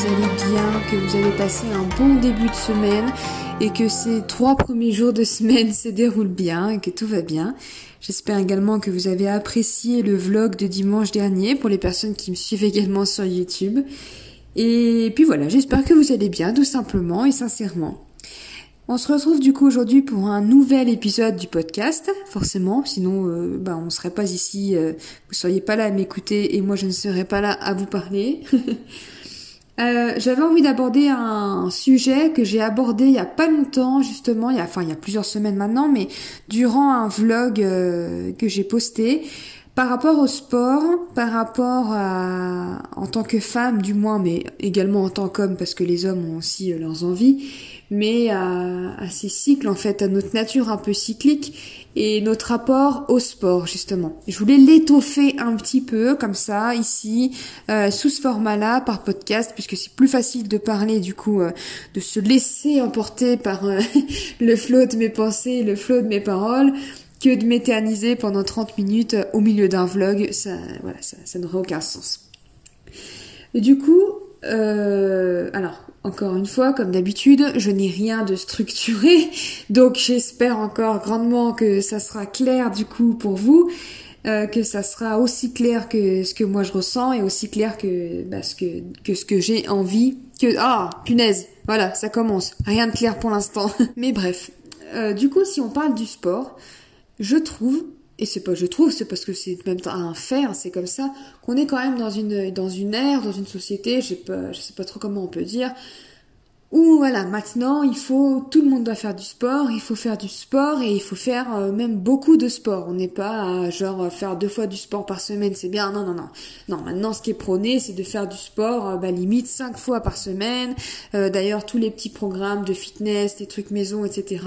vous allez bien, que vous avez passé un bon début de semaine et que ces trois premiers jours de semaine se déroulent bien et que tout va bien. J'espère également que vous avez apprécié le vlog de dimanche dernier pour les personnes qui me suivent également sur YouTube. Et puis voilà, j'espère que vous allez bien tout simplement et sincèrement. On se retrouve du coup aujourd'hui pour un nouvel épisode du podcast, forcément, sinon euh, bah, on ne serait pas ici, euh, vous seriez pas là à m'écouter et moi je ne serais pas là à vous parler. Euh, j'avais envie d'aborder un sujet que j'ai abordé il y a pas longtemps justement, enfin il y a plusieurs semaines maintenant, mais durant un vlog que j'ai posté par rapport au sport, par rapport à en tant que femme du moins, mais également en tant qu'homme parce que les hommes ont aussi leurs envies mais à, à, ces cycles en fait, à notre nature un peu cyclique et notre rapport au sport justement. Je voulais l'étoffer un petit peu comme ça ici euh, sous ce format-là par podcast puisque c'est plus facile de parler du coup euh, de se laisser emporter par euh, le flot de mes pensées, le flot de mes paroles que de m'éterniser pendant 30 minutes au milieu d'un vlog, ça voilà, ça, ça n'aurait aucun sens. Et du coup, euh, alors, encore une fois, comme d'habitude, je n'ai rien de structuré, donc j'espère encore grandement que ça sera clair du coup pour vous, euh, que ça sera aussi clair que ce que moi je ressens et aussi clair que, bah, ce, que, que ce que j'ai envie. Que ah punaise, voilà, ça commence. Rien de clair pour l'instant. Mais bref, euh, du coup, si on parle du sport, je trouve et c'est pas je trouve, c'est parce que c'est même un faire, c'est comme ça, qu'on est quand même dans une, dans une ère, dans une société, je sais pas, je sais pas trop comment on peut dire, où voilà, maintenant il faut, tout le monde doit faire du sport, il faut faire du sport et il faut faire euh, même beaucoup de sport. On n'est pas à, genre faire deux fois du sport par semaine, c'est bien. Non, non, non. Non, maintenant ce qui est prôné, c'est de faire du sport, euh, bah, limite cinq fois par semaine. Euh, d'ailleurs, tous les petits programmes de fitness, des trucs maison, etc.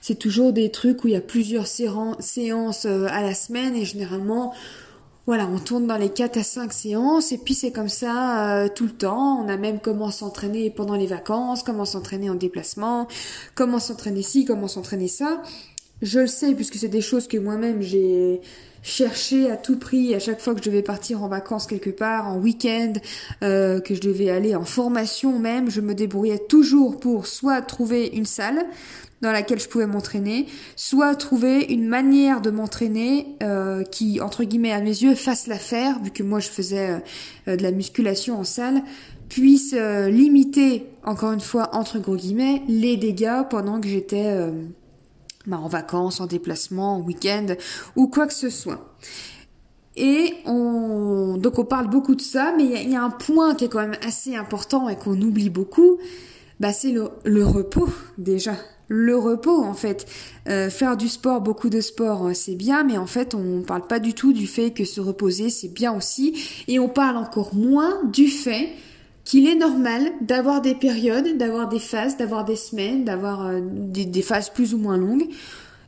C'est toujours des trucs où il y a plusieurs séances à la semaine et généralement voilà, on tourne dans les 4 à 5 séances et puis c'est comme ça euh, tout le temps. On a même comment s'entraîner pendant les vacances, comment s'entraîner en déplacement, comment s'entraîner ci, comment s'entraîner ça. Je le sais puisque c'est des choses que moi-même j'ai cherché à tout prix à chaque fois que je devais partir en vacances quelque part, en week-end, euh, que je devais aller en formation même, je me débrouillais toujours pour soit trouver une salle, dans laquelle je pouvais m'entraîner, soit trouver une manière de m'entraîner euh, qui, entre guillemets, à mes yeux, fasse l'affaire, vu que moi je faisais euh, de la musculation en salle, puisse euh, limiter, encore une fois, entre gros guillemets, les dégâts pendant que j'étais bah, en vacances, en déplacement, en week-end, ou quoi que ce soit. Et on, donc on parle beaucoup de ça, mais il y, y, a un point qui est quand même assez important et qu'on oublie beaucoup, bah c'est le, le repos déjà le repos en fait. Euh, faire du sport, beaucoup de sport, euh, c'est bien, mais en fait on parle pas du tout du fait que se reposer c'est bien aussi, et on parle encore moins du fait qu'il est normal d'avoir des périodes, d'avoir des phases, d'avoir des semaines, d'avoir euh, des, phases plus ou moins longues,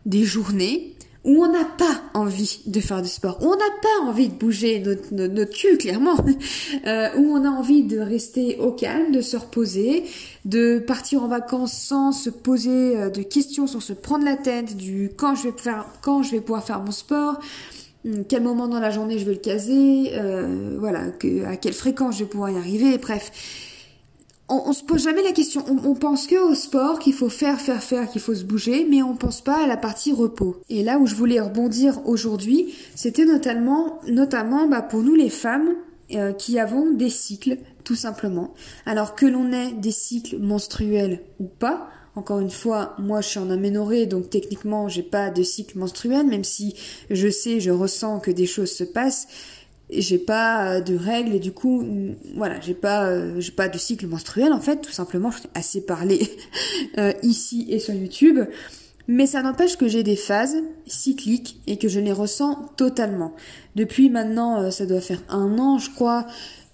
des journées où on n'a pas envie de faire du sport, où on n'a pas envie de bouger notre, cul, clairement, euh, où on a envie de rester au calme, de se reposer, de partir en vacances sans se poser euh, de questions, sans se prendre la tête du quand je vais faire, quand je vais pouvoir faire mon sport, hum, quel moment dans la journée je vais le caser, euh, voilà, à quelle fréquence je vais pouvoir y arriver, bref on, on, se pose jamais la question. On, pense que au sport, qu'il faut faire, faire, faire, qu'il faut se bouger, mais on pense pas à la partie repos. Et là où je voulais rebondir aujourd'hui, c'était notamment, notamment bah, pour nous les femmes euh, qui avons des cycles, tout simplement. Alors que l'on ait des cycles menstruels ou pas, encore une fois, moi je suis en aménorrhée, donc techniquement j'ai pas de cycle menstruel, même si je sais, je ressens que des choses se passent j'ai pas euh, de règles et du coup mm, voilà j'ai pas euh, j'ai pas de cycle menstruel en fait tout simplement je assez parlé euh, ici et sur YouTube. Mais ça n'empêche que j'ai des phases cycliques et que je les ressens totalement. Depuis maintenant ça doit faire un an je crois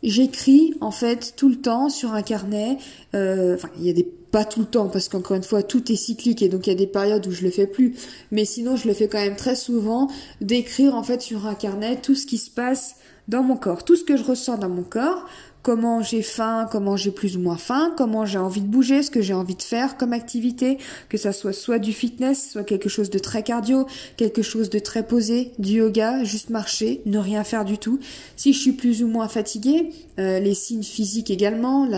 j'écris en fait tout le temps sur un carnet. Enfin il y a des pas tout le temps parce qu'encore une fois tout est cyclique et donc il y a des périodes où je le fais plus. Mais sinon je le fais quand même très souvent d'écrire en fait sur un carnet tout ce qui se passe dans mon corps, tout ce que je ressens dans mon corps comment j'ai faim, comment j'ai plus ou moins faim, comment j'ai envie de bouger, ce que j'ai envie de faire comme activité, que ça soit soit du fitness, soit quelque chose de très cardio, quelque chose de très posé, du yoga, juste marcher, ne rien faire du tout. Si je suis plus ou moins fatiguée, euh, les signes physiques également,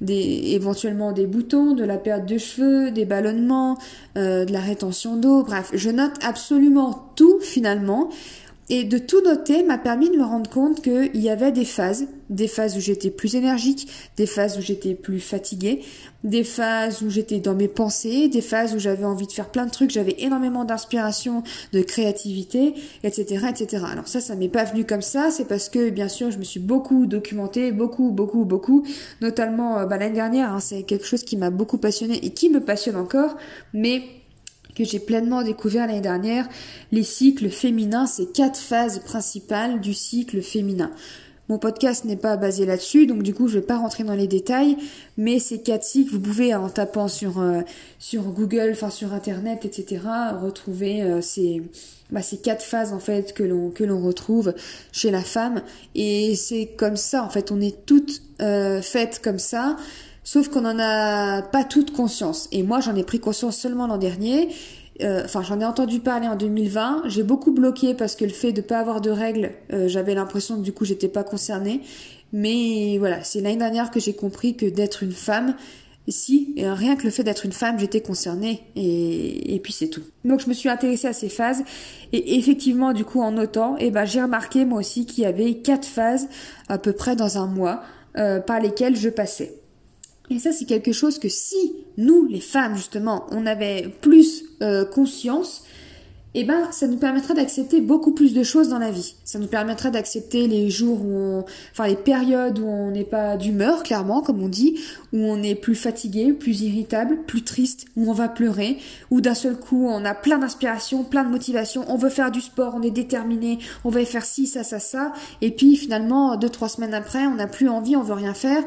des, éventuellement des boutons, de la perte de cheveux, des ballonnements, euh, de la rétention d'eau, bref, je note absolument tout finalement. Et de tout noter m'a permis de me rendre compte qu'il y avait des phases, des phases où j'étais plus énergique, des phases où j'étais plus fatiguée, des phases où j'étais dans mes pensées, des phases où j'avais envie de faire plein de trucs, j'avais énormément d'inspiration, de créativité, etc., etc. Alors ça, ça m'est pas venu comme ça, c'est parce que bien sûr, je me suis beaucoup documentée, beaucoup, beaucoup, beaucoup, notamment euh, bah, l'année dernière. Hein, c'est quelque chose qui m'a beaucoup passionné et qui me passionne encore, mais que j'ai pleinement découvert l'année dernière, les cycles féminins, ces quatre phases principales du cycle féminin. Mon podcast n'est pas basé là-dessus, donc du coup je vais pas rentrer dans les détails, mais ces quatre cycles, vous pouvez en tapant sur euh, sur Google, enfin sur Internet, etc. retrouver euh, ces bah, ces quatre phases en fait que l'on que l'on retrouve chez la femme, et c'est comme ça en fait, on est toutes euh, faites comme ça. Sauf qu'on n'en a pas toute conscience. Et moi, j'en ai pris conscience seulement l'an dernier. Euh, enfin, j'en ai entendu parler en 2020. J'ai beaucoup bloqué parce que le fait de pas avoir de règles, euh, j'avais l'impression que du coup, j'étais pas concernée. Mais voilà, c'est l'année dernière que j'ai compris que d'être une femme, si, et rien que le fait d'être une femme, j'étais concernée, et, et puis c'est tout. Donc je me suis intéressée à ces phases, et effectivement, du coup, en notant, eh ben, j'ai remarqué moi aussi qu'il y avait quatre phases à peu près dans un mois euh, par lesquelles je passais. Et ça, c'est quelque chose que si nous, les femmes, justement, on avait plus euh, conscience, eh ben, ça nous permettrait d'accepter beaucoup plus de choses dans la vie. Ça nous permettrait d'accepter les jours où on, enfin, les périodes où on n'est pas d'humeur, clairement, comme on dit, où on est plus fatigué, plus irritable, plus triste, où on va pleurer, où d'un seul coup, on a plein d'inspiration, plein de motivation, on veut faire du sport, on est déterminé, on va faire ci, ça, ça, ça, et puis finalement, deux, trois semaines après, on n'a plus envie, on veut rien faire,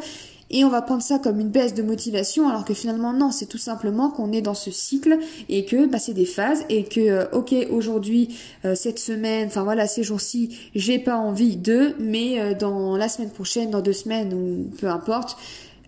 et on va prendre ça comme une baisse de motivation alors que finalement non, c'est tout simplement qu'on est dans ce cycle et que bah, c'est des phases et que euh, ok aujourd'hui euh, cette semaine, enfin voilà ces jours-ci, j'ai pas envie de, mais euh, dans la semaine prochaine, dans deux semaines ou peu importe,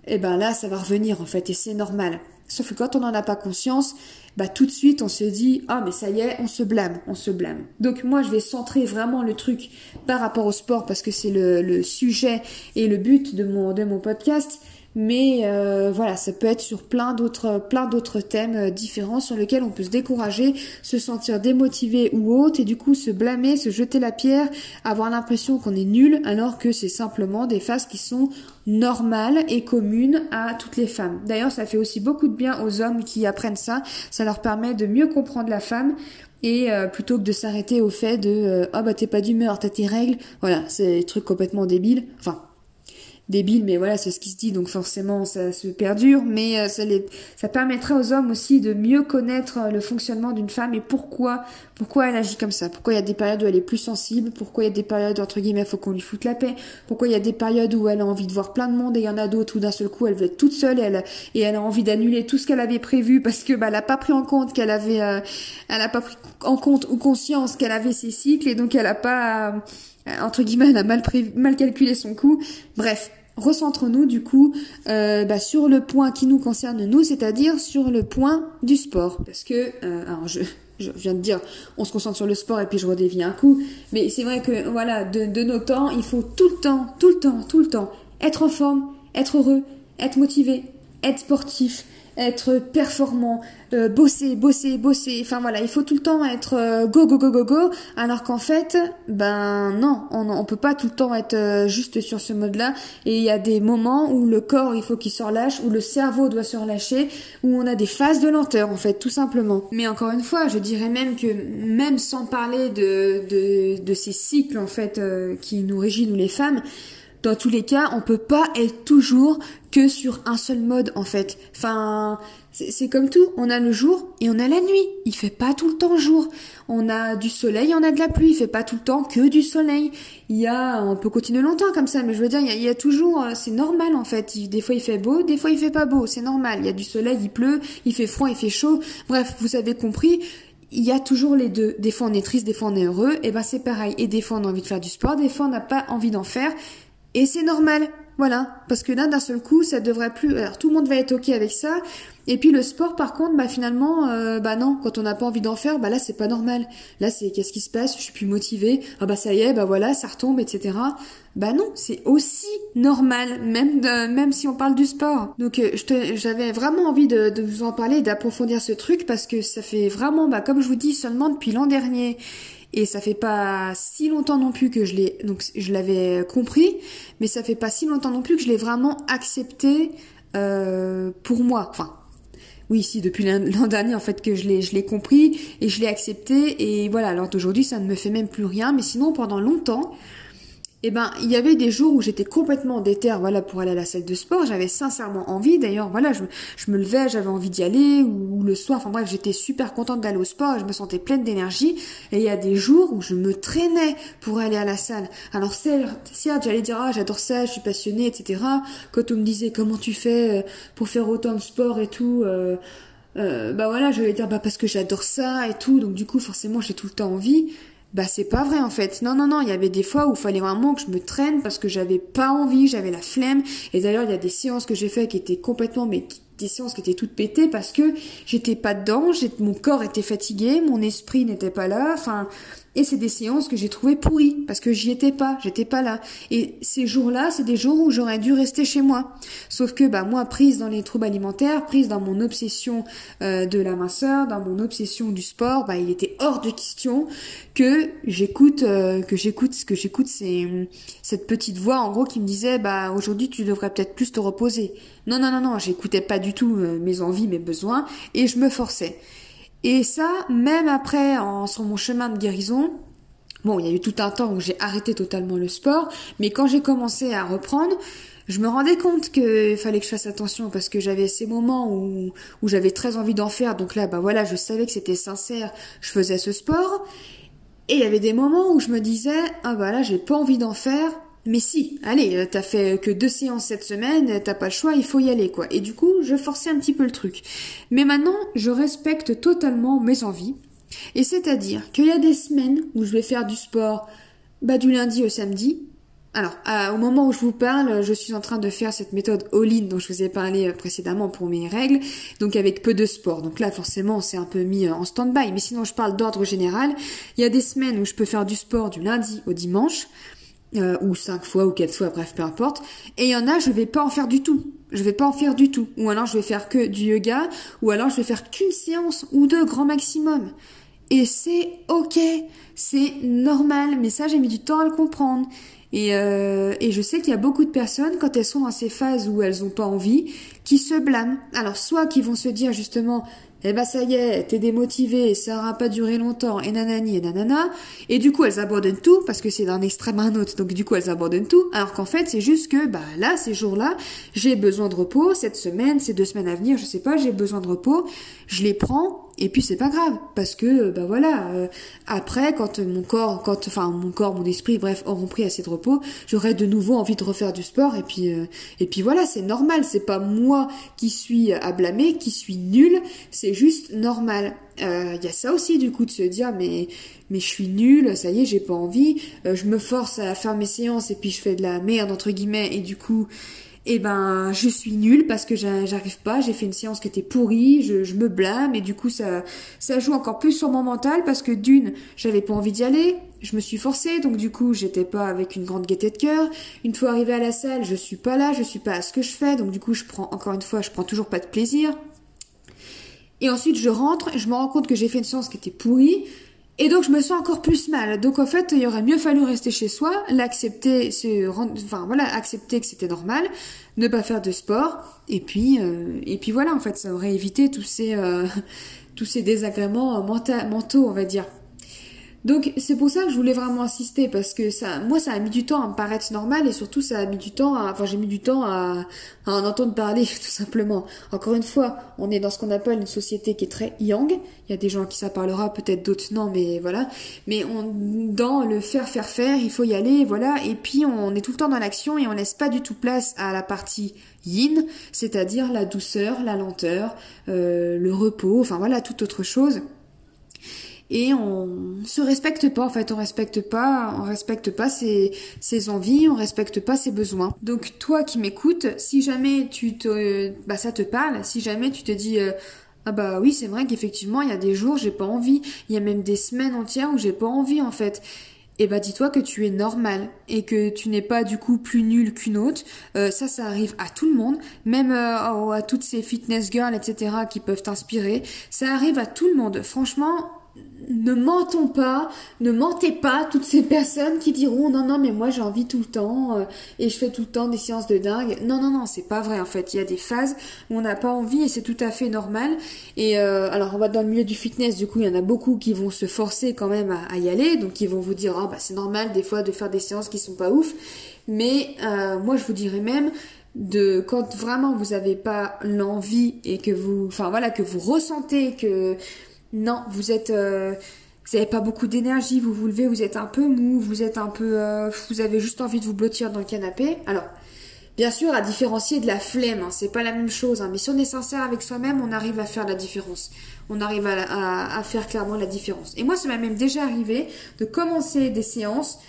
et eh ben là ça va revenir en fait et c'est normal. Sauf que quand on n'en a pas conscience, bah tout de suite on se dit ah mais ça y est, on se blâme, on se blâme. Donc moi je vais centrer vraiment le truc par rapport au sport parce que c'est le, le, sujet et le but de mon de mon podcast. Mais euh, voilà, ça peut être sur plein d'autres plein d'autres thèmes euh, différents sur lesquels on peut se décourager, se sentir démotivé ou autre, et du coup se blâmer, se jeter la pierre, avoir l'impression qu'on est nul, alors que c'est simplement des phases qui sont normales et communes à toutes les femmes. D'ailleurs, ça fait aussi beaucoup de bien aux hommes qui apprennent ça. Ça leur permet de mieux comprendre la femme et euh, plutôt que de s'arrêter au fait de ah bah t'es pas d'humeur, t'as tes règles, voilà, c'est des trucs complètement débiles. Enfin, débile, mais voilà, c'est ce qui se dit, donc forcément ça se perdure, mais euh, ça, les, ça permettrait aux hommes aussi de mieux connaître euh, le fonctionnement d'une femme et pourquoi, pourquoi elle agit comme ça, pourquoi il y a des périodes où elle est plus sensible, pourquoi il y a des périodes entre guillemets faut qu'on lui foute la paix, pourquoi il y a des périodes où elle a envie de voir plein de monde et il y en a d'autres où d'un seul coup elle veut être toute seule et elle, et elle a envie d'annuler tout ce qu'elle avait prévu parce que bah elle a pas pris en compte qu'elle avait, euh, elle a pas pris en compte ou conscience qu'elle avait ses cycles et donc elle a pas entre guillemets, elle a mal, calculé son coût. Bref, recentre-nous du coup euh, bah, sur le point qui nous concerne nous, c'est-à-dire sur le point du sport. Parce que, euh, alors je, viens de dire, on se concentre sur le sport et puis je redévie un coup, mais c'est vrai que voilà, de nos temps, il faut tout le temps, tout le temps, tout le temps être en forme, être heureux, être motivé, être sportif, être performant, euh, bosser, bosser, bosser. Enfin voilà, il faut tout le temps être euh, go, go, go, go, go. Alors qu'en fait, ben non, on, on peut pas tout le temps être euh, juste sur ce mode-là. Et il y a des moments où le corps, il faut qu'il se relâche, où le cerveau doit se relâcher, où on a des phases de lenteur, en fait, tout simplement. Mais encore une fois, je dirais même que même sans parler de, de, de ces cycles, en fait, qui nous régissent, nous les femmes, dans tous les cas, on peut pas être toujours que sur un seul mode en fait. Enfin, c'est comme tout, on a le jour et on a la nuit. Il fait pas tout le temps jour. On a du soleil, on a de la pluie. Il fait pas tout le temps que du soleil. Il y a, on peut continuer longtemps comme ça, mais je veux dire, il y a, toujours, euh, c'est normal en fait. Des fois il fait beau, des fois il fait pas beau. C'est normal. Il y a du soleil, il pleut, il fait froid, il fait chaud. Bref, vous avez compris il y a toujours les deux. Des fois on est triste, des fois on est heureux, et ben c'est pareil. Et des fois on a envie de faire du sport, des fois on n'a pas envie d'en faire. Et c'est normal. Voilà, parce que là, d'un seul coup, ça devrait plus. Alors, tout le monde va être ok avec ça. Et puis le sport, par contre, bah finalement, euh, bah non, quand on n'a pas envie d'en faire, bah là c'est pas normal. Là c'est qu'est-ce qui se passe? Je suis plus motivée. Ah bah ça y est, bah voilà, ça retombe, etc. Bah non, c'est aussi normal, même de, même si on parle du sport. Donc euh, j'avais vraiment envie de, de vous en parler, d'approfondir ce truc parce que ça fait vraiment, bah comme je vous dis, seulement depuis l'an dernier et ça fait pas si longtemps non plus que je l'ai donc je l'avais compris mais ça fait pas si longtemps non plus que je l'ai vraiment accepté euh, pour moi. Enfin oui si depuis l'an dernier en fait que je l'ai je l'ai compris et je l'ai accepté. Et voilà alors d'aujourd'hui ça ne me fait même plus rien. Mais sinon pendant longtemps eh ben, il y avait des jours où j'étais complètement déter, voilà, pour aller à la salle de sport. J'avais sincèrement envie. D'ailleurs, voilà, je, me levais, j'avais envie d'y aller, ou, le soir. Enfin bref, j'étais super contente d'aller au sport. je me sentais pleine d'énergie. Et il y a des jours où je me traînais pour aller à la salle. Alors certes, j'allais dire ah j'adore ça, je suis passionnée, etc. Quand on me disait comment tu fais euh, pour faire autant de sport et tout. Euh, euh, bah voilà, je vais dire bah parce que j'adore ça et tout, donc du coup forcément j'ai tout le temps envie bah c'est pas vrai en fait. Non non non, il y avait des fois où il fallait vraiment que je me traîne parce que j'avais pas envie, j'avais la flemme. Et d'ailleurs il y a des séances que j'ai fait qui étaient complètement mais des séances qui étaient toutes pétées parce que j'étais pas dedans, mon corps était fatigué, mon esprit n'était pas là. Enfin et c'est des séances que j'ai trouvées pourries parce que j'y étais pas, j'étais pas là. Et ces jours-là, c'est des jours où j'aurais dû rester chez moi. Sauf que bah moi, prise dans les troubles alimentaires, prise dans mon obsession euh, de la minceur, dans mon obsession du sport, bah il était hors de question que j'écoute, euh, que j'écoute, que j'écoute, c'est cette petite voix en gros qui me disait bah aujourd'hui tu devrais peut-être plus te reposer. Non non non non, j'écoutais pas du tout euh, mes envies, mes besoins et je me forçais. Et ça, même après, en, sur mon chemin de guérison, bon, il y a eu tout un temps où j'ai arrêté totalement le sport, mais quand j'ai commencé à reprendre, je me rendais compte qu'il fallait que je fasse attention parce que j'avais ces moments où, où j'avais très envie d'en faire. Donc là, bah voilà, je savais que c'était sincère, je faisais ce sport. Et il y avait des moments où je me disais, ah bah là, j'ai pas envie d'en faire, mais si, allez, euh, t'as fait que deux séances cette semaine, t'as pas le choix, il faut y aller, quoi. Et du coup, je forçais un petit peu le truc. Mais maintenant, je respecte totalement mes envies. Et c'est-à-dire qu'il y a des semaines où je vais faire du sport, bah, du lundi au samedi. Alors, au moment où je vous parle, je suis en train de faire cette méthode all-in dont je vous ai parlé euh, précédemment pour mes règles, donc avec peu de sport. Donc là, forcément, c'est un peu mis euh, en stand-by. Mais sinon, je parle d'ordre général. Il y a des semaines où je peux faire du sport du lundi au dimanche. Euh, ou cinq fois ou quatre fois, bref, peu importe. Et il y en a, je vais pas en faire du tout. Je vais pas en faire du tout. Ou alors je vais faire que du yoga, ou alors je vais faire qu'une séance ou deux grand maximum. Et c'est ok, c'est normal, mais ça j'ai mis du temps à le comprendre. Et, euh, et je sais qu'il y a beaucoup de personnes, quand elles sont dans ces phases où elles ont pas envie, qui se blâment. Alors soit qui vont se dire justement, eh ben ça y est, t'es démotivée, ça aura pas duré longtemps, et nanani et nanana, et du coup elles abandonnent tout, parce que c'est d'un extrême à un autre, donc du coup elles abandonnent tout, alors qu'en fait c'est juste que, bah là, ces jours-là, j'ai besoin de repos, cette semaine, ces deux semaines à venir, je sais pas, j'ai besoin de repos, je les prends, et puis c'est pas grave parce que bah voilà euh, après quand mon corps quand enfin mon corps mon esprit bref auront pris assez de repos j'aurai de nouveau envie de refaire du sport et puis euh, et puis voilà c'est normal c'est pas moi qui suis à blâmer qui suis nul c'est juste normal. Il euh, y a ça aussi du coup de se dire mais mais je suis nulle ça y est j'ai pas envie je me force à faire mes séances et puis je fais de la merde entre guillemets et du coup et ben je suis nulle parce que j'arrive pas, j'ai fait une séance qui était pourrie, je, me blâme. Et du coup ça ça joue encore plus sur mon mental parce que d'une, j'avais pas envie d'y aller, je me suis forcée. Donc du coup j'étais pas avec une grande gaieté de cœur. Une fois arrivée à la salle, je suis pas là, je suis pas à ce que je fais. Donc du coup je prends encore une fois, je prends toujours pas de plaisir. Et ensuite je rentre. Je me rends compte que j'ai fait une séance qui était pourrie. Et donc je me sens encore plus mal. Donc en fait, il aurait mieux fallu rester chez soi, l'accepter, enfin voilà, accepter que c'était normal, ne pas faire de sport, et puis euh, et puis voilà, en fait, ça aurait évité tous ces euh, tous ces désagréments mentaux, on va dire. Donc c'est pour ça que je voulais vraiment insister parce que ça, moi ça a mis du temps à me paraître normal et surtout ça a mis du temps, à, enfin j'ai mis du temps à, en entendre parler tout simplement. Encore une fois, on est dans ce qu'on appelle une société qui est très yang. Il y a des gens qui ça parlera, peut-être d'autres non, mais voilà. Mais on, dans le faire faire faire, il faut y aller, voilà. Et puis on est tout le temps dans l'action et on laisse pas du tout place à la partie yin, c'est-à-dire la douceur, la lenteur, euh, le repos, enfin voilà toute autre chose. Et on se respecte pas en fait, on respecte pas, on respecte pas ses, ses envies, on respecte pas ses besoins. Donc toi qui m'écoutes, si jamais tu te, bah ça te parle, si jamais tu te dis euh, ah bah oui c'est vrai qu'effectivement il y a des jours j'ai pas envie, il y a même des semaines entières où j'ai pas envie en fait eh bah dis-toi que tu es normal et que tu n'es pas du coup plus nul qu'une autre. Euh, ça, ça arrive à tout le monde, même euh, à toutes ces fitness girls, etc. qui peuvent t'inspirer. Ça arrive à tout le monde. Franchement, ne mentons pas, ne mentez pas toutes ces personnes qui diront non non mais moi j'ai envie tout le temps euh, et je fais tout le temps des séances de dingue. Non non non c'est pas vrai en fait. Il y a des phases où on n'a pas envie et c'est tout à fait normal. Et euh, alors on va dans le milieu du fitness du coup il y en a beaucoup qui vont se forcer quand même à, y aller donc ils vont vous dire oh, bah c'est normal des fois de faire des séances qui sont pas ouf. Mais euh, moi je vous dirais même de quand vraiment vous n'avez pas l'envie et que vous enfin voilà que vous ressentez que non, vous êtes, euh, vous n'avez pas beaucoup d'énergie, vous vous levez, vous êtes un peu mou, vous êtes un peu, euh, vous avez juste envie de vous blottir dans le canapé. Alors, bien sûr, à différencier de la flemme, hein, c'est pas la même chose. Hein, mais si on est sincère avec soi-même, on arrive à faire la différence. On arrive à, à faire clairement la différence. Et moi, ça m'a même déjà arrivé de commencer des séances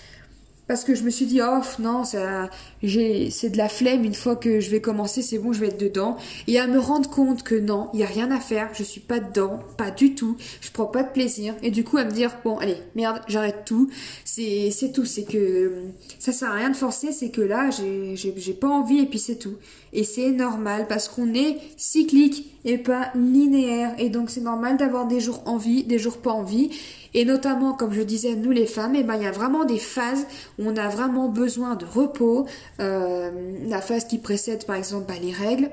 parce que je me suis dit oh non ça j'ai c'est de la flemme une fois que je vais commencer c'est bon je vais être dedans. Et à me rendre compte que non il y a rien à faire je suis pas dedans pas du tout je prends pas de plaisir. Et du coup à me dire bon allez merde j'arrête tout. C'est c'est tout c'est que ça sert à rien de forcer c'est que là j'ai j'ai pas envie et puis c'est tout. Et c'est normal parce qu'on est cyclique et pas linéaire. Et donc c'est normal d'avoir des jours envie des jours pas envie et notamment, comme je disais, nous les femmes, eh ben, il y a vraiment des phases où on a vraiment besoin de repos. Euh, la phase qui précède, par exemple, bah, les règles.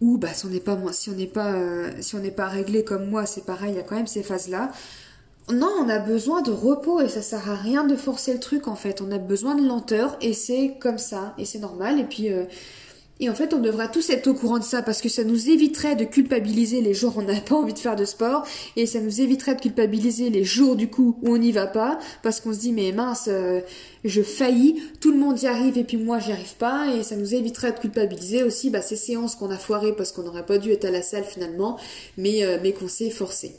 Ou bah, si on n'est pas, si pas, euh, si pas réglé comme moi, c'est pareil, il y a quand même ces phases-là. Non, on a besoin de repos et ça sert à rien de forcer le truc en fait. On a besoin de lenteur et c'est comme ça et c'est normal. Et puis euh, et en fait, on devrait tous être au courant de ça parce que ça nous éviterait de culpabiliser les jours où on n'a pas envie de faire de sport et ça nous éviterait de culpabiliser les jours du coup où on n'y va pas parce qu'on se dit mais mince, euh, je faillis, tout le monde y arrive et puis moi j'y arrive pas et ça nous éviterait de culpabiliser aussi bah, ces séances qu'on a foirées parce qu'on n'aurait pas dû être à la salle finalement mais, euh, mais qu'on s'est forcé.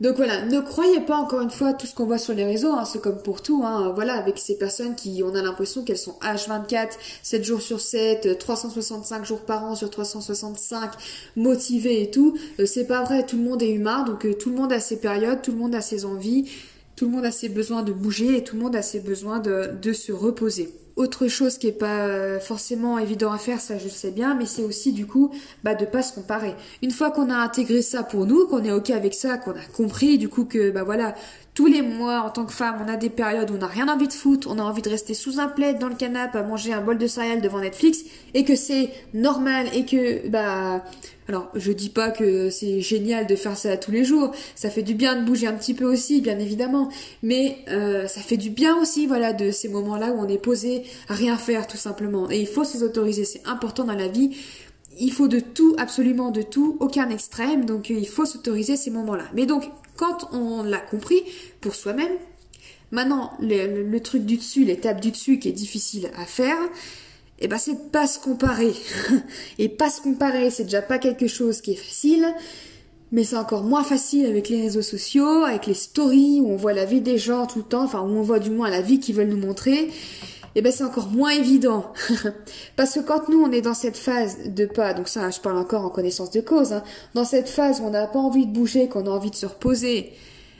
Donc voilà, ne croyez pas encore une fois tout ce qu'on voit sur les réseaux, hein, c'est comme pour tout, hein, voilà, avec ces personnes qui, on a l'impression qu'elles sont H24, 7 jours sur 7, 365 jours par an sur 365, motivées et tout, euh, c'est pas vrai, tout le monde est humain, donc euh, tout le monde a ses périodes, tout le monde a ses envies, tout le monde a ses besoins de bouger et tout le monde a ses besoins de, de se reposer. Autre chose qui est pas euh, forcément évident à faire, ça je sais bien, mais c'est aussi du coup bah, de pas se comparer. Une fois qu'on a intégré ça pour nous, qu'on est ok avec ça, qu'on a compris du coup que bah voilà, tous les mois en tant que femme, on a des périodes où on n'a rien envie de foutre, on a envie de rester sous un plaid dans le canapé à manger un bol de céréales devant Netflix et que c'est normal et que bah alors, je dis pas que c'est génial de faire ça tous les jours. Ça fait du bien de bouger un petit peu aussi, bien évidemment. Mais euh, ça fait du bien aussi, voilà, de ces moments-là où on est posé à rien faire, tout simplement. Et il faut s'y autoriser. C'est important dans la vie. Il faut de tout, absolument de tout, aucun extrême. Donc, il faut s'autoriser ces moments-là. Mais donc, quand on l'a compris pour soi-même, maintenant, le truc du dessus, l'étape du dessus qui est difficile à faire, eh ben c'est pas se comparer. Et pas se comparer, c'est déjà pas quelque chose qui est facile, mais c'est encore moins facile avec les réseaux sociaux, avec les stories où on voit la vie des gens tout le temps, enfin où on voit du moins la vie qu'ils veulent nous montrer. Et eh ben c'est encore moins évident. Parce que quand nous on est dans cette phase de pas, donc ça je parle encore en connaissance de cause, hein, dans cette phase où on n'a pas envie de bouger, qu'on a envie de se reposer,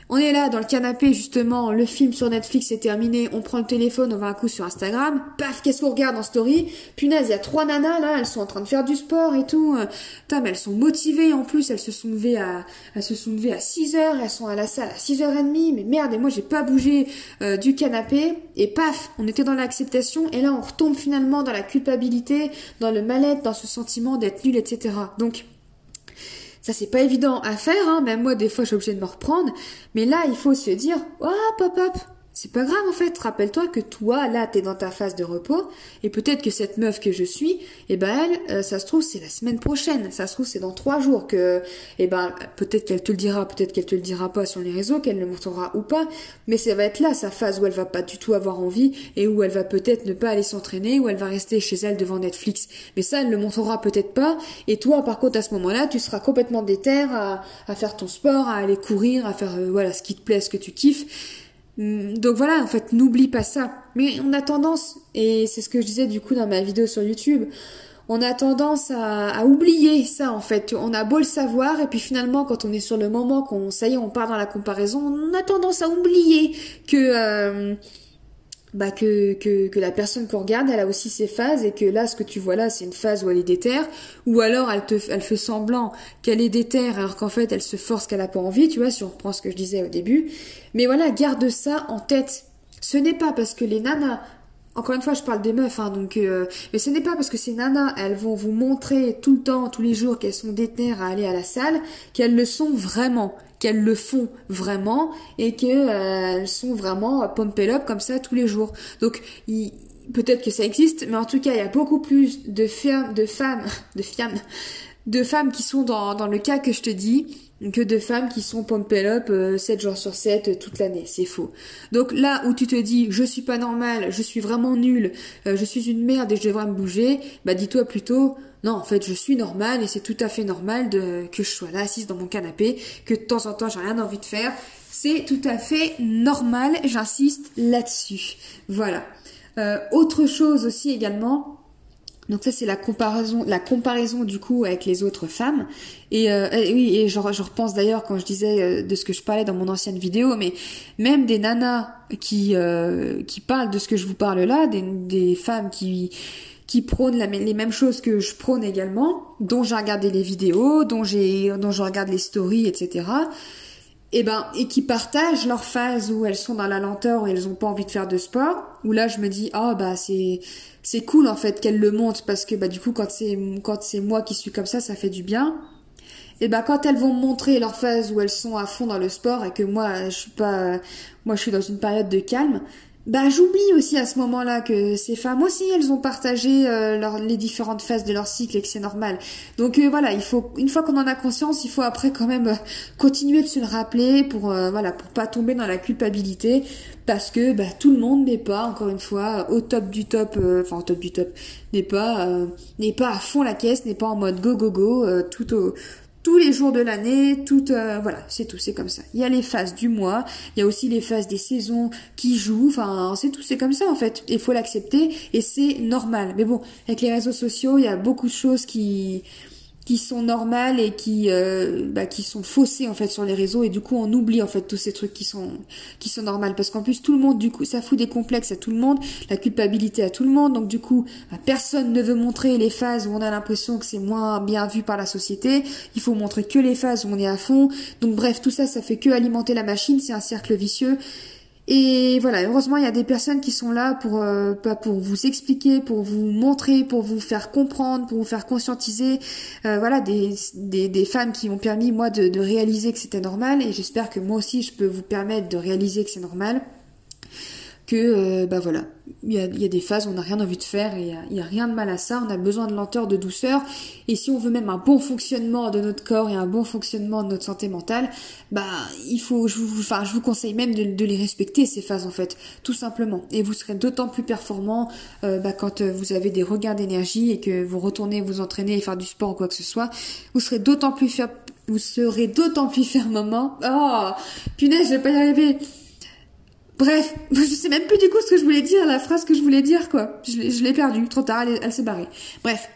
on est là dans le canapé justement, le film sur Netflix est terminé, on prend le téléphone, on va un coup sur Instagram, paf, qu'est-ce qu'on regarde en story? Punaise, il y a trois nanas là, elles sont en train de faire du sport et tout. Putain, mais elles sont motivées en plus, elles se sont levées à elles se sont levées à 6 heures, elles sont à la salle à 6h30, mais merde, et moi j'ai pas bougé euh, du canapé et paf, on était dans l'acceptation et là on retombe finalement dans la culpabilité, dans le mal-être, dans ce sentiment d'être nul, etc. Donc ça, c'est pas évident à faire, hein. Même moi, des fois, je suis obligée de me reprendre. Mais là, il faut se dire, hop, hop, hop. C'est pas grave en fait, rappelle-toi que toi, là, t'es dans ta phase de repos, et peut-être que cette meuf que je suis, eh ben elle, euh, ça se trouve, c'est la semaine prochaine, ça se trouve, c'est dans trois jours que, eh ben, peut-être qu'elle te le dira, peut-être qu'elle te le dira pas sur les réseaux, qu'elle le montrera ou pas, mais ça va être là, sa phase où elle va pas du tout avoir envie, et où elle va peut-être ne pas aller s'entraîner, où elle va rester chez elle devant Netflix. Mais ça, elle le montrera peut-être pas, et toi, par contre, à ce moment-là, tu seras complètement déter à, à faire ton sport, à aller courir, à faire, euh, voilà, ce qui te plaît, ce que tu kiffes, donc voilà, en fait, n'oublie pas ça. Mais on a tendance, et c'est ce que je disais du coup dans ma vidéo sur YouTube, on a tendance à, oublier ça en fait. On a beau le savoir, et puis finalement, quand on est sur le moment, qu'on ça y est, on part dans la comparaison, on a tendance à oublier que euh, bah que, que, la personne qu'on regarde, elle a aussi ses phases et que là, ce que tu vois là, c'est une phase où elle est déterre, ou alors elle te, elle fait semblant qu'elle est déterre alors qu'en fait elle se force qu'elle a pas envie, tu vois, si on reprend ce que je disais au début. Mais voilà, garde ça en tête. Ce n'est pas parce que les nanas encore une fois, je parle des meufs, hein, donc, euh, mais ce n'est pas parce que ces nanas, elles vont vous montrer tout le temps, tous les jours qu'elles sont détenues à aller à la salle, qu'elles le sont vraiment, qu'elles le font vraiment, et qu'elles euh, sont vraiment pumped up comme ça tous les jours. Donc, peut-être que ça existe, mais en tout cas, il y a beaucoup plus de, femmes, de femmes, de femmes, qui sont dans, dans le cas que je te dis, que de femmes qui sont pumped up 7 euh, jours sur 7 euh, toute l'année. C'est faux. Donc là où tu te dis je suis pas normale, je suis vraiment nulle, euh, je suis une merde et je devrais me bouger, bah dis-toi plutôt non, en fait, je suis normale et c'est tout à fait normal que je sois là assise dans mon canapé, que de temps en temps j'ai rien envie de faire. C'est tout à fait normal, j'insiste là-dessus. Voilà. autre chose aussi également, donc ça c'est la comparaison, la comparaison du coup avec les autres femmes. Et, euh, oui, et je, repense d'ailleurs quand je disais euh, de ce que je parlais dans mon ancienne vidéo, mais même des nanas qui euh, qui parlent de ce que je vous parle là, des, des femmes qui qui prônent les mêmes choses que je prône également, dont j'ai regardé les vidéos, dont j'ai dont je regarde les stories, etc. Et ben et qui partagent leur phase où elles sont dans la lenteur, où elles ont pas envie de faire de sport. Où là je me dis ah oh, bah c'est c'est cool en fait qu'elle le montre parce que bah du coup quand c'est quand c'est moi qui suis comme ça, ça fait du bien. Et bah quand elles vont montrer leur phase où elles sont à fond dans le sport et que moi je suis pas moi je suis dans une période de calme, bah j'oublie aussi à ce moment-là que ces femmes aussi elles ont partagé euh, les différentes phases de leur cycle et que c'est normal. Donc euh, voilà, il faut une fois qu'on en a conscience, il faut après quand même euh, continuer de se le rappeler pour voilà pour pas tomber dans la culpabilité parce que bah, tout le monde n'est pas encore une fois au top du top, enfin au top du top, n'est pas n'est pas à fond la caisse, n'est pas en mode go go go tout au tous les jours de l'année, tout euh, voilà, c'est tout, c'est comme ça. Il y a les phases du mois, il y a aussi les phases des saisons qui jouent, enfin c'est tout, c'est comme ça en fait. Il faut l'accepter et c'est normal. Mais bon, avec les réseaux sociaux, il y a beaucoup de choses qui qui sont normales et qui euh, bah, qui sont faussées en fait sur les réseaux. Et du coup on oublie en fait tous ces trucs qui sont qui sont normales. Parce qu'en plus tout le monde du coup ça fout des complexes à tout le monde la culpabilité à tout le monde. Donc du coup bah, personne ne veut montrer les phases où on a l'impression que c'est moins bien vu par la société. Il faut montrer que les phases où on est à fond. Donc bref tout ça ça fait que alimenter la machine. C'est un cercle vicieux et voilà, heureusement, il y a des personnes qui sont là pour euh, pour vous expliquer, pour vous montrer, pour vous faire comprendre, pour vous faire conscientiser. Euh, voilà, des, des, des femmes qui m'ont permis moi de, de réaliser que c'était normal. Et j'espère que moi aussi, je peux vous permettre de réaliser que c'est normal que euh, bah voilà, il y a, y a, des phases où on n'a rien envie de faire et il n'y a, rien de mal à ça, on a besoin de lenteur, de douceur. Et si on veut même un bon fonctionnement de notre corps et un bon fonctionnement de notre santé mentale, bah il faut, je vous, enfin je vous conseille même de, de les respecter ces phases en fait, tout simplement. Et vous serez d'autant plus performant euh, bah, quand euh, vous avez des regains d'énergie et que vous retournez vous entraîner et faire du sport ou quoi que ce soit, vous serez d'autant plus faire, vous serez d'autant plus fermement, oh punaise je vais pas y arriver Bref, je sais même plus du coup ce que je voulais dire, la phrase que je voulais dire, quoi. Je l'ai perdue, trop tard, elle, s'est barrée. Bref.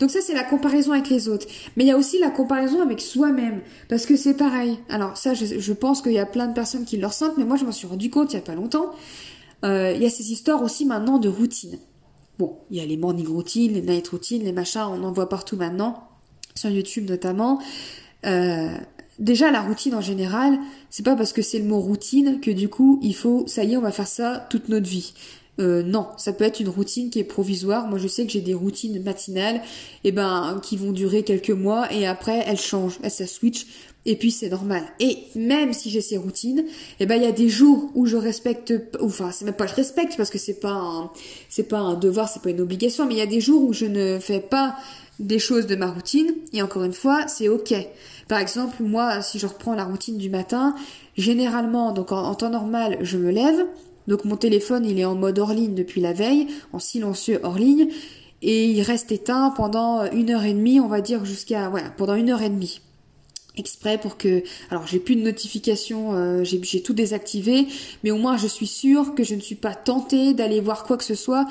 Donc ça, c'est la comparaison avec les autres. Mais il y a aussi la comparaison avec soi-même. Parce que c'est pareil. Alors ça, je, pense qu'il y a plein de personnes qui le ressentent, mais moi, je m'en suis rendu compte il y a pas longtemps. Euh, il y a ces histoires aussi maintenant de routine. Bon, il y a les morning routines, les night routines, les machins, on en voit partout maintenant, sur YouTube notamment. Euh, déjà la routine en général, c'est pas parce que c'est le mot routine que du coup il faut, ça y est, on va faire ça toute notre vie. Euh, non, ça peut être une routine qui est provisoire. Moi, je sais que j'ai des routines matinales, et eh ben, qui vont durer quelques mois, et après, elles changent, elles ça switch, et puis c'est normal. Et même si j'ai ces routines, et eh ben, il y a des jours où je respecte, enfin, c'est même pas je respecte parce que c'est pas c'est pas un devoir, c'est pas une obligation, mais il y a des jours où je ne fais pas des choses de ma routine, et encore une fois, c'est ok. Par exemple, moi, si je reprends la routine du matin, généralement, donc en temps normal, je me lève, donc mon téléphone, il est en mode hors ligne depuis la veille, en silencieux hors ligne, et il reste éteint pendant une heure et demie, on va dire jusqu'à voilà, pendant une heure et demie. Exprès pour que, alors j'ai plus de notifications, euh, j'ai tout désactivé, mais au moins je suis sûre que je ne suis pas tentée d'aller voir quoi que ce soit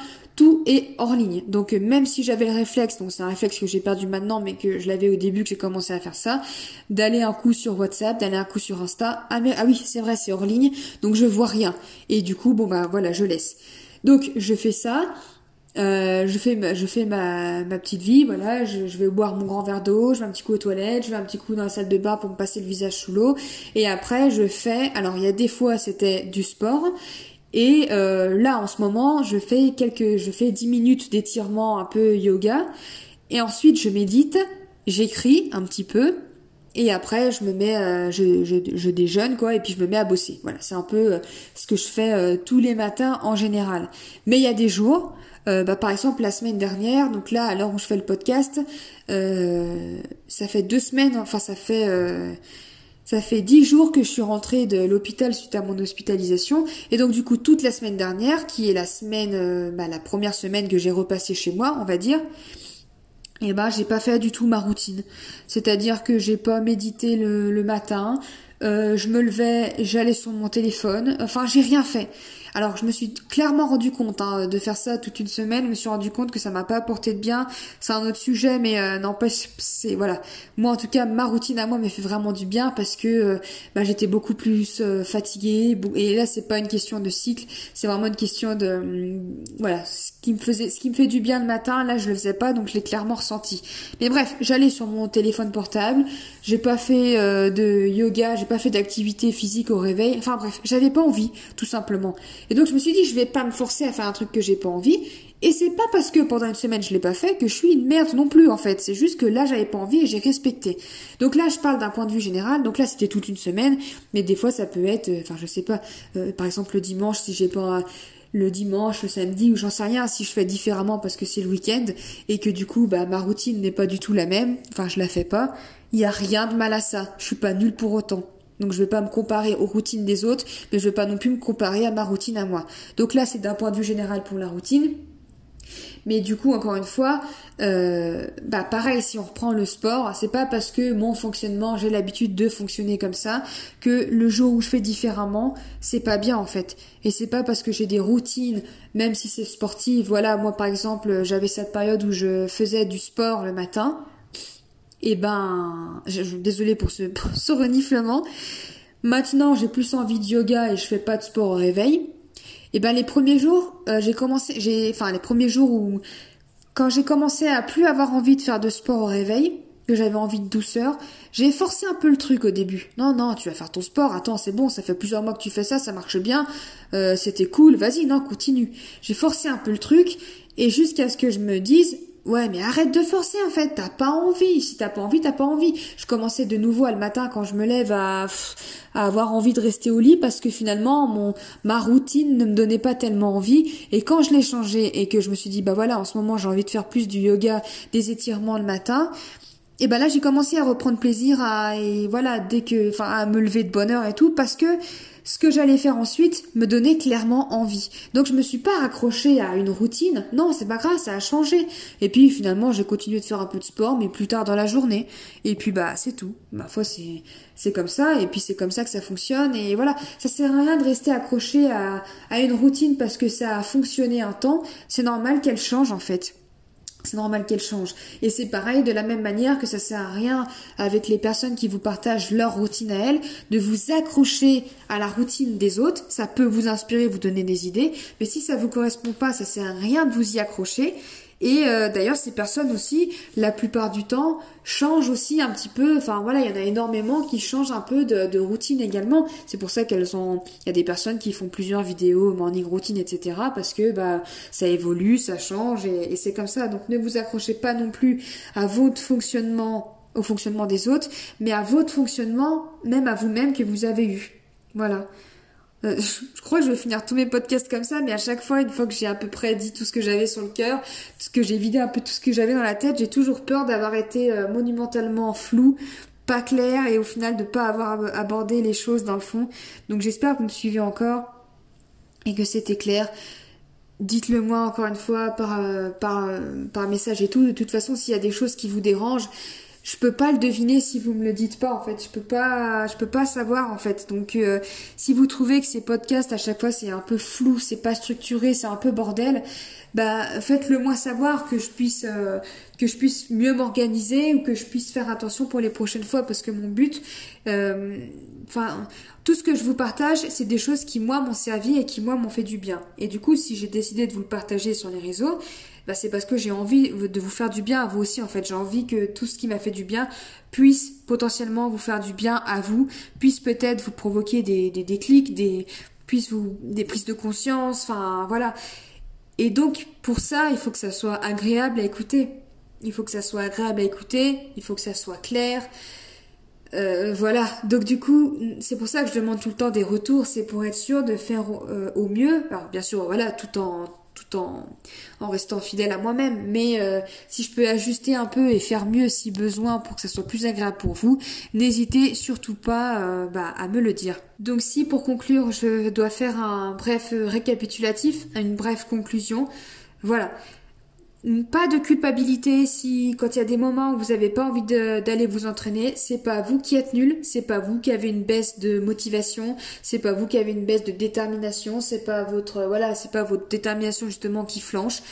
est hors ligne. Donc euh, même si j'avais le réflexe, donc c'est un réflexe que j'ai perdu maintenant, mais que je l'avais au début que j'ai commencé à faire ça, d'aller un coup sur WhatsApp, d'aller un coup sur Insta. Ah mais ah oui, c'est vrai, c'est hors ligne, donc je vois rien. Et du coup, bon bah voilà, je laisse. Donc je fais ça. Euh, je fais ma, je fais ma, ma petite vie, voilà, je, je, vais boire mon grand verre d'eau, je vais un petit coup aux toilettes, je vais un petit coup dans la salle de bain pour me passer le visage sous l'eau, et après je fais, alors il y a des fois c'était du sport, et euh, là, en ce moment, je fais quelques, je fais 10 minutes d'étirement un peu yoga. Et ensuite, je médite, j'écris un petit peu. Et après, je me mets, euh, je, je, je, déjeune, quoi, et puis je me mets à bosser. Voilà, c'est un peu euh, ce que je fais tous les matins en général. Mais il y a des jours, bah, par exemple, la semaine dernière, donc là, à l'heure où je fais le podcast, ça fait deux semaines, enfin, ça fait ça fait dix jours que je suis rentrée de l'hôpital suite à mon hospitalisation. Et donc du coup, toute la semaine dernière, qui est la semaine, euh, bah, la première semaine que j'ai repassé chez moi, on va dire, eh bah j'ai pas fait du tout ma routine. C'est-à-dire que j'ai pas médité le, matin, euh, je me levais, j'allais sur mon téléphone, enfin j'ai rien fait. Alors je me suis clairement rendu compte hein, de faire ça toute une semaine. Je me suis rendu compte que ça m'a pas apporté de bien. C'est un autre sujet, mais euh, n'empêche, c'est voilà. Moi en tout cas, ma routine à moi m'a fait vraiment du bien parce que euh, bah, j'étais beaucoup plus euh, fatiguée. Et là, c'est pas une question de cycle, c'est vraiment une question de hum, voilà ce qui me faisait, ce qui me fait du bien le matin. Là, je le faisais pas, donc je l'ai clairement ressenti. Mais bref, j'allais sur mon téléphone portable. J'ai pas fait de yoga, j'ai pas fait d'activité physique au réveil. Enfin bref, j'avais pas envie, tout simplement. Et donc je me suis dit, je vais pas me forcer à faire un truc que j'ai pas envie. Et c'est pas parce que pendant une semaine je l'ai pas fait que je suis une merde non plus en fait. C'est juste que là j'avais pas envie et j'ai respecté. Donc là je parle d'un point de vue général. Donc là c'était toute une semaine, mais des fois ça peut être, euh, enfin je sais pas, euh, par exemple le dimanche si j'ai pas le dimanche, le samedi ou j'en sais rien si je fais différemment parce que c'est le week-end et que du coup bah ma routine n'est pas du tout la même. Enfin je la fais pas. Il y a rien de mal à ça. Je suis pas nulle pour autant. Donc je ne vais pas me comparer aux routines des autres, mais je ne vais pas non plus me comparer à ma routine à moi. Donc là, c'est d'un point de vue général pour la routine. Mais du coup, encore une fois, euh, bah pareil, si on reprend le sport, c'est pas parce que mon fonctionnement, j'ai l'habitude de fonctionner comme ça, que le jour où je fais différemment, c'est pas bien en fait. Et c'est pas parce que j'ai des routines, même si c'est sportif. Voilà, moi par exemple, j'avais cette période où je faisais du sport le matin et eh ben, je, je, désolée pour ce, pour ce reniflement. Maintenant, j'ai plus envie de yoga et je fais pas de sport au réveil. Et eh ben, les premiers jours, euh, j'ai commencé, j'ai, enfin, les premiers jours où, quand j'ai commencé à plus avoir envie de faire de sport au réveil, que j'avais envie de douceur, j'ai forcé un peu le truc au début. Non, non, tu vas faire ton sport, attends, c'est bon, ça fait plusieurs mois que tu fais ça, ça marche bien, euh, c'était cool, vas-y, non, continue. J'ai forcé un peu le truc, et jusqu'à ce que je me dise, Ouais, mais arrête de forcer en fait, t'as pas envie. Si t'as pas envie, t'as pas envie. Je commençais de nouveau à le matin quand je me lève à, à avoir envie de rester au lit parce que finalement mon ma routine ne me donnait pas tellement envie. Et quand je l'ai changé et que je me suis dit bah voilà, en ce moment j'ai envie de faire plus du yoga, des étirements le matin, et ben là j'ai commencé à reprendre plaisir à et voilà dès que enfin à me lever de bonne heure et tout parce que ce que j'allais faire ensuite me donnait clairement envie. Donc je me suis pas accrochée à une routine. Non, c'est pas grave, ça a changé. Et puis finalement, j'ai continué de faire un peu de sport, mais plus tard dans la journée. Et puis bah c'est tout. Ma foi, c'est c'est comme ça. Et puis c'est comme ça que ça fonctionne. Et voilà, ça sert à rien de rester accroché à à une routine parce que ça a fonctionné un temps. C'est normal qu'elle change en fait c'est normal qu'elle change. Et c'est pareil de la même manière que ça sert à rien avec les personnes qui vous partagent leur routine à elles, de vous accrocher à la routine des autres. Ça peut vous inspirer, vous donner des idées, mais si ça vous correspond pas, ça sert à rien de vous y accrocher. Et euh, d'ailleurs, ces personnes aussi, la plupart du temps, changent aussi un petit peu. Enfin voilà, il y en a énormément qui changent un peu de, routine également. C'est pour ça qu'elles ont. Il y a des personnes qui font plusieurs vidéos morning routine, etc. Parce que bah ça évolue, ça change et, et c'est comme ça. Donc ne vous accrochez pas non plus à votre fonctionnement, au fonctionnement des autres, mais à votre fonctionnement, même à vous-même que vous avez eu. Voilà. Euh, je crois que je vais finir tous mes podcasts comme ça, mais à chaque fois, une fois que j'ai à peu près dit tout ce que j'avais sur le cœur, que j'ai vidé un peu tout ce que j'avais dans la tête, j'ai toujours peur d'avoir été euh, monumentalement flou, pas clair, et au final de pas avoir abordé les choses dans le fond. Donc j'espère que vous me suivez encore et que c'était clair. Dites-le moi encore une fois par, euh, par, par message et tout. De toute façon, s'il y a des choses qui vous dérangent, je peux pas le deviner si vous me le dites pas en fait. Je peux pas je peux pas savoir en fait. Donc euh, si vous trouvez que ces podcasts à chaque fois c'est un peu flou c'est pas structuré c'est un peu bordel bah faites-le moi savoir que je puisse euh, que je puisse mieux m'organiser ou que je puisse faire attention pour les prochaines fois. Parce que mon but euh, enfin tout ce que je vous partage c'est des choses qui moi m'ont servi et qui moi m'ont fait du bien. Et du coup si j'ai décidé de vous le partager sur les réseaux bah, c'est parce que j'ai envie de vous faire du bien à vous aussi en fait. J'ai envie que tout ce qui m'a fait du bien puisse potentiellement vous faire du bien à vous, puisse peut-être vous provoquer des, des déclics, des, puisse vous, des prises de conscience, enfin voilà. Et donc pour ça, il faut que ça soit agréable à écouter. Il faut que ça soit agréable à écouter, il faut que ça soit clair. Euh, voilà, donc du coup, c'est pour ça que je demande tout le temps des retours, c'est pour être sûr de faire euh, au mieux. Alors bien sûr, voilà, tout en tout en, en restant fidèle à moi-même. Mais euh, si je peux ajuster un peu et faire mieux si besoin pour que ça soit plus agréable pour vous, n'hésitez surtout pas euh, bah, à me le dire. Donc si pour conclure je dois faire un bref récapitulatif, une brève conclusion, voilà. Pas de culpabilité si quand il y a des moments où vous n'avez pas envie d'aller vous entraîner, c'est pas vous qui êtes nul, c'est pas vous qui avez une baisse de motivation, c'est pas vous qui avez une baisse de détermination, c'est pas votre voilà, c'est pas votre détermination justement qui flanche,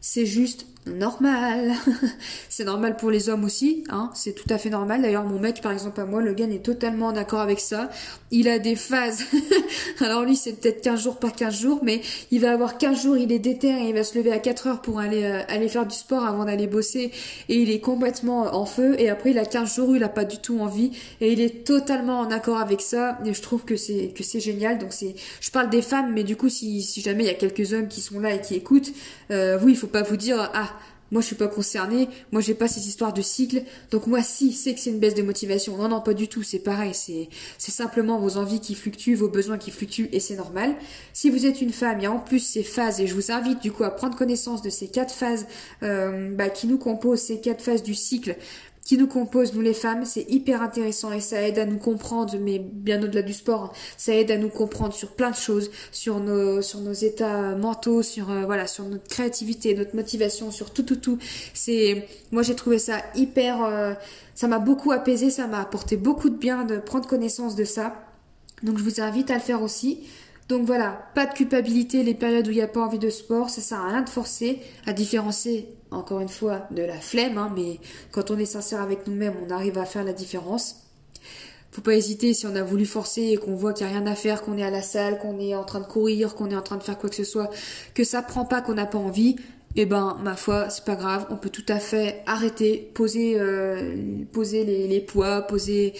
c'est juste normal. c'est normal pour les hommes aussi, hein, c'est tout à fait normal. D'ailleurs, mon mec, par exemple, à moi, le gars est totalement d'accord avec ça. Il a des phases. Alors lui, c'est peut-être 15 jours par 15 jours, mais il va avoir 15 jours, il est déter et il va se lever à 4 heures pour aller, euh, aller faire du sport avant d'aller bosser et il est complètement en feu et après il a 15 jours où il a pas du tout envie et il est totalement en accord avec ça et je trouve que c'est, que c'est génial. Donc c'est, je parle des femmes, mais du coup, si, si jamais il y a quelques hommes qui sont là et qui écoutent, euh, vous, il faut pas vous dire, ah, moi, je suis pas concernée. Moi, j'ai pas ces histoires de cycle. Donc, moi, si, c'est que c'est une baisse de motivation. Non, non, pas du tout. C'est pareil. C'est, c'est simplement vos envies qui fluctuent, vos besoins qui fluctuent et c'est normal. Si vous êtes une femme, il y a en plus ces phases et je vous invite du coup à prendre connaissance de ces quatre phases euh, bah, qui nous composent, ces quatre phases du cycle qui nous compose, nous les femmes, c'est hyper intéressant et ça aide à nous comprendre, mais bien au-delà du sport, hein, ça aide à nous comprendre sur plein de choses, sur nos, sur nos états mentaux, sur euh, voilà, sur notre créativité, notre motivation, sur tout, tout, tout. C'est, moi j'ai trouvé ça hyper, euh, ça m'a beaucoup apaisé, ça m'a apporté beaucoup de bien de prendre connaissance de ça. Donc je vous invite à le faire aussi. Donc voilà, pas de culpabilité les périodes où il n'y a pas envie de sport, ça sert à rien de forcer, à différencier encore une fois de la flemme, hein, mais quand on est sincère avec nous-mêmes, on arrive à faire la différence. Faut pas hésiter si on a voulu forcer et qu'on voit qu'il n'y a rien à faire, qu'on est à la salle, qu'on est en train de courir, qu'on est en train de faire quoi que ce soit, que ça prend pas, qu'on n'a pas envie, eh ben ma foi c'est pas grave, on peut tout à fait arrêter, poser, euh, poser les, les poids, poser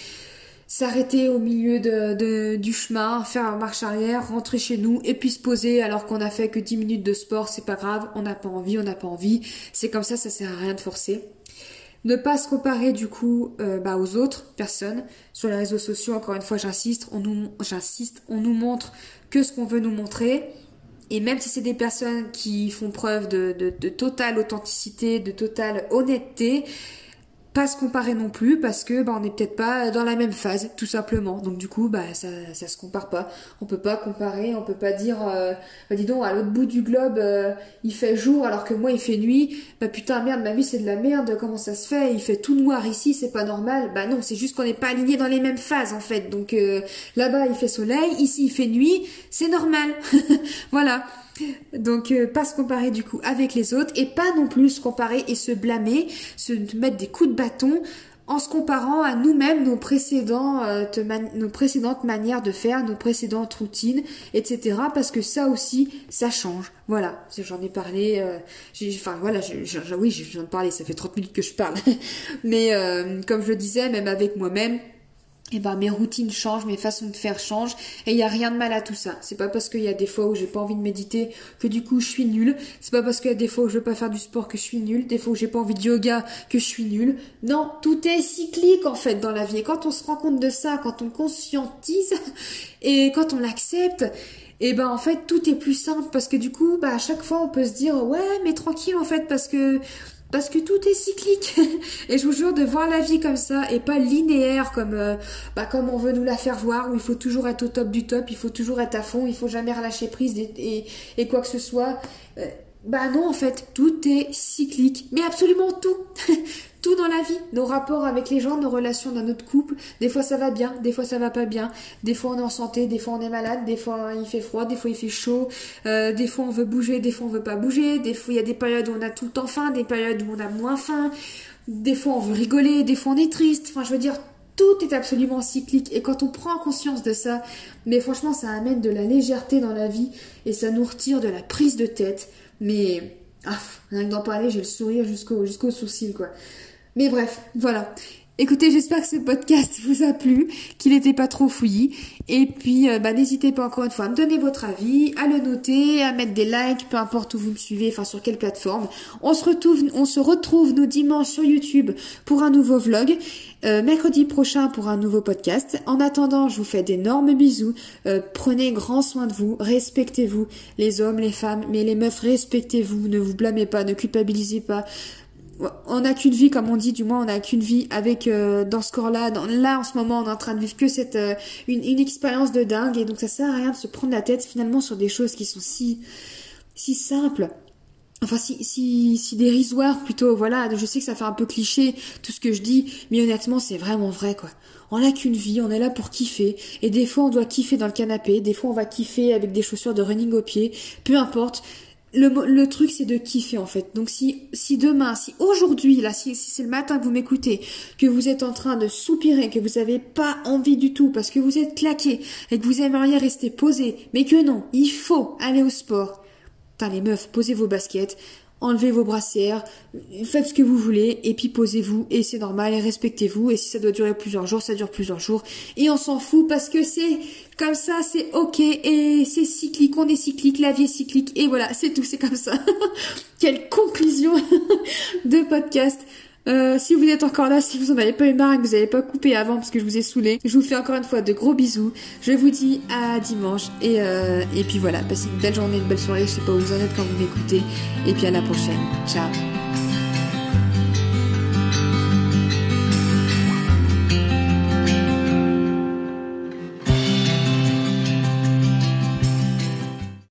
s'arrêter au milieu de, du chemin, faire un marche arrière, rentrer chez nous et puis se poser alors qu'on a fait que 10 minutes de sport, c'est pas grave, on n'a pas envie, on n'a pas envie, c'est comme ça, ça sert à rien de forcer. Ne pas se comparer du coup euh, bah, aux autres personnes sur les réseaux sociaux. Encore une fois, j'insiste, on nous, j'insiste, on nous montre que ce qu'on veut nous montrer. Et même si c'est des personnes qui font preuve de, de, de totale authenticité, de totale honnêteté, pas se comparer non plus parce que bah, on n'est peut-être pas dans la même phase tout simplement. Donc du coup bah ça ça se compare pas. On peut pas comparer on peut pas dire euh, bah, dis donc à l'autre bout du globe euh, il fait jour alors que moi il fait nuit. Bah putain merde ma vie c'est de la merde. Comment ça se fait? Il fait tout noir ici c'est pas normal. Bah non c'est juste qu'on n'est pas aligné dans les mêmes phases en fait. Donc euh, là-bas il fait soleil. Ici il fait nuit. C'est normal. Voilà donc euh, pas se comparer du coup avec les autres et pas non plus se comparer et se blâmer, se mettre des coups de bâton en se comparant à nous-mêmes nos euh, nos précédentes manières de faire, nos précédentes routines, etc. Parce que ça aussi, ça change. Voilà, j'en ai parlé. Euh, enfin voilà, oui, j'en ai parlé. Ça fait 30 minutes que je parle, mais euh, comme je le disais, même avec moi-même et eh ben mes routines changent, mes façons de faire changent et il y a rien de mal à tout ça. C'est pas parce qu'il y a des fois où j'ai pas envie de méditer que du coup je suis nulle. C'est pas parce qu'il y a des fois où je veux pas faire du sport que je suis nulle, des fois où j'ai pas envie de yoga que je suis nulle. Non, tout est cyclique en fait dans la vie. Et quand on se rend compte de ça, quand on conscientise et quand on l'accepte, et eh ben en fait tout est plus simple parce que du coup bah à chaque fois on peut se dire ouais mais tranquille en fait parce que parce que tout est cyclique et je vous jure de voir la vie comme ça et pas linéaire comme euh, bah, comme on veut nous la faire voir où il faut toujours être au top du top, il faut toujours être à fond, il faut jamais relâcher prise et, quoi que ce soit. Euh, bah non en fait, tout est cyclique, mais absolument tout. tout dans la vie, nos rapports avec les gens, nos relations dans notre couple. Des fois ça va bien, des fois ça va pas bien. Des fois on est en santé, des fois on est malade, des fois il fait froid, des fois il fait chaud. Euh, des fois on veut bouger, des fois on veut pas bouger. Des fois il y a des périodes où on a tout le temps faim, des périodes où on a moins faim. Des fois on veut rigoler, des fois on est triste. Enfin je veux dire tout est absolument cyclique et quand on prend conscience de ça, mais franchement ça amène de la légèreté dans la vie et ça nous retire de la prise de tête. Mais ah, rien que d'en parler, j'ai le sourire jusqu'au jusqu'au sourcil quoi. Mais bref, voilà. Écoutez, j'espère que ce podcast vous a plu, qu'il n'était pas trop fouillis. Et puis, euh, bah, n'hésitez pas encore une fois à me donner votre avis, à le noter, à mettre des likes, peu importe où vous me suivez, enfin sur quelle plateforme. On se retrouve, on se retrouve nos dimanches sur YouTube pour un nouveau vlog. Euh, mercredi prochain pour un nouveau podcast. En attendant, je vous fais d'énormes bisous. Euh, prenez grand soin de vous, respectez-vous, les hommes, les femmes, mais les meufs, respectez-vous, ne vous blâmez pas, ne culpabilisez pas on n'a qu'une vie, comme on dit, du moins on n'a qu'une vie avec euh, dans ce corps-là. Là, en ce moment, on est en train de vivre que cette euh, une, une, expérience de dingue, et donc ça sert à rien de se prendre la tête finalement sur des choses qui sont si si simples. Enfin, si, si, si dérisoires plutôt, voilà, je sais que ça fait un peu cliché tout ce que je dis, mais honnêtement, c'est vraiment vrai, quoi. On n'a qu'une vie, on est là pour kiffer, et des fois on doit kiffer dans le canapé, des fois on va kiffer avec des chaussures de running au pied, peu importe, le, truc c'est de kiffer en fait. Donc si, si demain, si aujourd'hui, là, si, c'est le matin que vous m'écoutez, que vous êtes en train de soupirer, que vous n'avez pas envie du tout parce que vous êtes claqué et que vous aimeriez rester posé, mais que non, il faut aller au sport. Putain les meufs, posez vos baskets, enlevez vos brassières, faites ce que vous voulez, et puis posez-vous, et c'est normal, et respectez-vous, et si ça doit durer plusieurs jours, ça dure plusieurs jours, et on s'en fout parce que c'est comme ça, c'est ok, et c'est cyclique, on est cyclique, la vie est cyclique, et voilà, c'est tout, c'est comme ça. Quelle conclusion de podcast. Euh, si vous êtes encore là, si vous en avez pas eu marre et que vous n'avez pas coupé avant parce que je vous ai saoulé, je vous fais encore une fois de gros bisous. Je vous dis à dimanche et, euh, et puis voilà, passez une belle journée, une belle soirée, je sais pas où vous en êtes quand vous m'écoutez. Et puis à la prochaine. Ciao